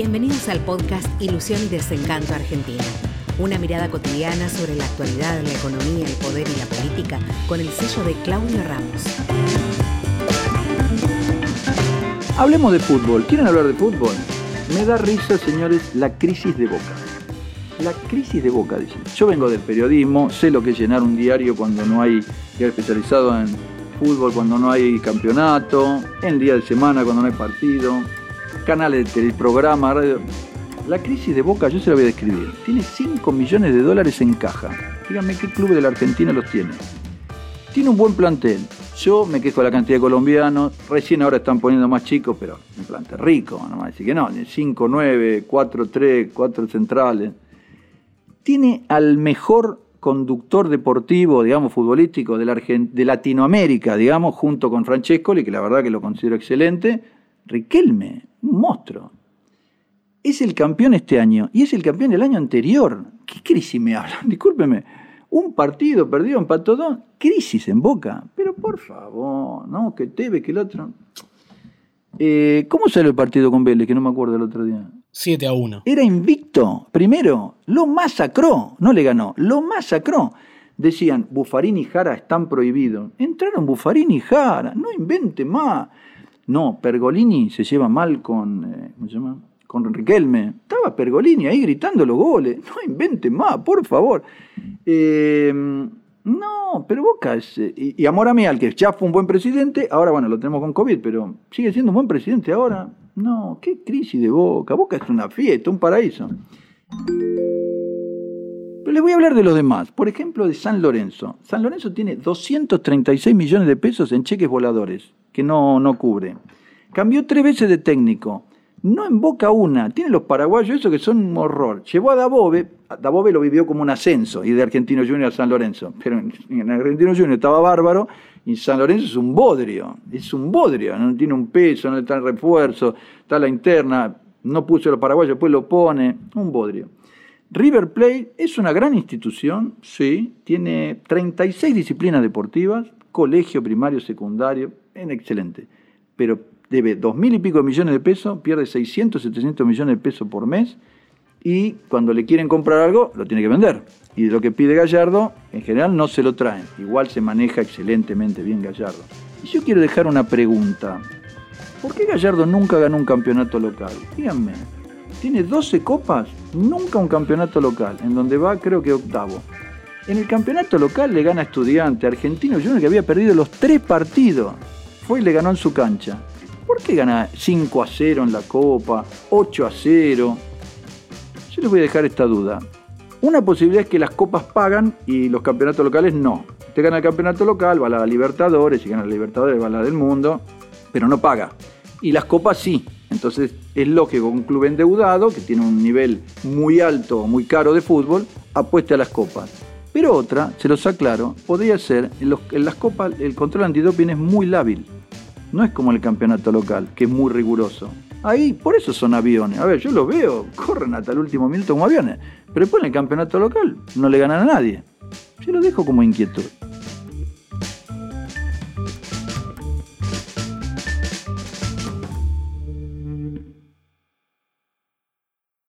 Bienvenidos al podcast Ilusión y Desencanto Argentina. Una mirada cotidiana sobre la actualidad, la economía, el poder y la política con el sello de Claudio Ramos. Hablemos de fútbol. ¿Quieren hablar de fútbol? Me da risa, señores, la crisis de Boca. La crisis de Boca, dicen. Yo vengo del periodismo, sé lo que es llenar un diario cuando no hay diario especializado en fútbol, cuando no hay campeonato, en día de semana cuando no hay partido, canales de programa, radio. La crisis de Boca, yo se la voy a describir. Tiene 5 millones de dólares en caja. Díganme qué club de la Argentina los tiene. Tiene un buen plantel. Yo me quejo de la cantidad de colombianos. Recién ahora están poniendo más chicos, pero un plantel rico. No más decir que no. 5, 9, 4, 3, 4 centrales. Tiene al mejor conductor deportivo, digamos, futbolístico de, la de Latinoamérica, digamos, junto con Francescoli, que la verdad que lo considero excelente, Riquelme, un monstruo. Es el campeón este año y es el campeón del año anterior. ¿Qué crisis me hablan? Discúlpeme. Un partido perdido, empató dos. Crisis en Boca. Pero por favor, ¿no? Que Teve, que el otro. Eh, ¿Cómo salió el partido con Vélez? Que no me acuerdo el otro día. 7 a 1. Era invicto. Primero, lo masacró. No le ganó, lo masacró. Decían, Bufarini y Jara están prohibidos. Entraron Bufarini y Jara. No invente más. No, Pergolini se lleva mal con, eh, ¿cómo se llama? Con Riquelme. Estaba Pergolini ahí gritando los goles. No invente más, por favor. Eh, no, pero Boca es... Y, Amor Amial, que ya fue un buen presidente, ahora bueno, lo tenemos con COVID, pero sigue siendo un buen presidente ahora. No, qué crisis de Boca. Boca es una fiesta, un paraíso. Pero les voy a hablar de los demás. Por ejemplo, de San Lorenzo. San Lorenzo tiene 236 millones de pesos en cheques voladores que no, no cubre. Cambió tres veces de técnico. No emboca una. Tiene los paraguayos, eso que son un horror. Llevó a Dabove. Dabove lo vivió como un ascenso, y de Argentino Junior a San Lorenzo. Pero en Argentino Junior estaba bárbaro, y San Lorenzo es un bodrio. Es un bodrio. No tiene un peso, no está el refuerzo, está la interna. No puso los paraguayos, después lo pone. Un bodrio. River Plate es una gran institución, sí, tiene 36 disciplinas deportivas, colegio primario, secundario, en excelente. Pero debe dos mil y pico millones de pesos, pierde 600, 700 millones de pesos por mes y cuando le quieren comprar algo, lo tiene que vender. Y de lo que pide Gallardo, en general no se lo traen. Igual se maneja excelentemente bien Gallardo. Y yo quiero dejar una pregunta. ¿Por qué Gallardo nunca ganó un campeonato local? Díganme. Tiene 12 copas, nunca un campeonato local, en donde va creo que octavo. En el campeonato local le gana Estudiante, Argentino Junior que había perdido los tres partidos. Fue y le ganó en su cancha. ¿Por qué gana 5 a 0 en la Copa, 8 a 0? Yo les voy a dejar esta duda. Una posibilidad es que las copas pagan y los campeonatos locales no. Usted gana el campeonato local, va a la Libertadores, y gana la Libertadores va a la del mundo, pero no paga. Y las copas sí. Entonces es lógico que un club endeudado, que tiene un nivel muy alto muy caro de fútbol, apueste a las copas. Pero otra, se los aclaro, podría ser, en, las copas el control antidoping es muy lábil. No es como el campeonato local, que es muy riguroso. Ahí, por eso son aviones. A ver, yo los veo, corren hasta el último minuto como aviones. Pero después el campeonato local no le ganan a nadie. Yo lo dejo como inquietud.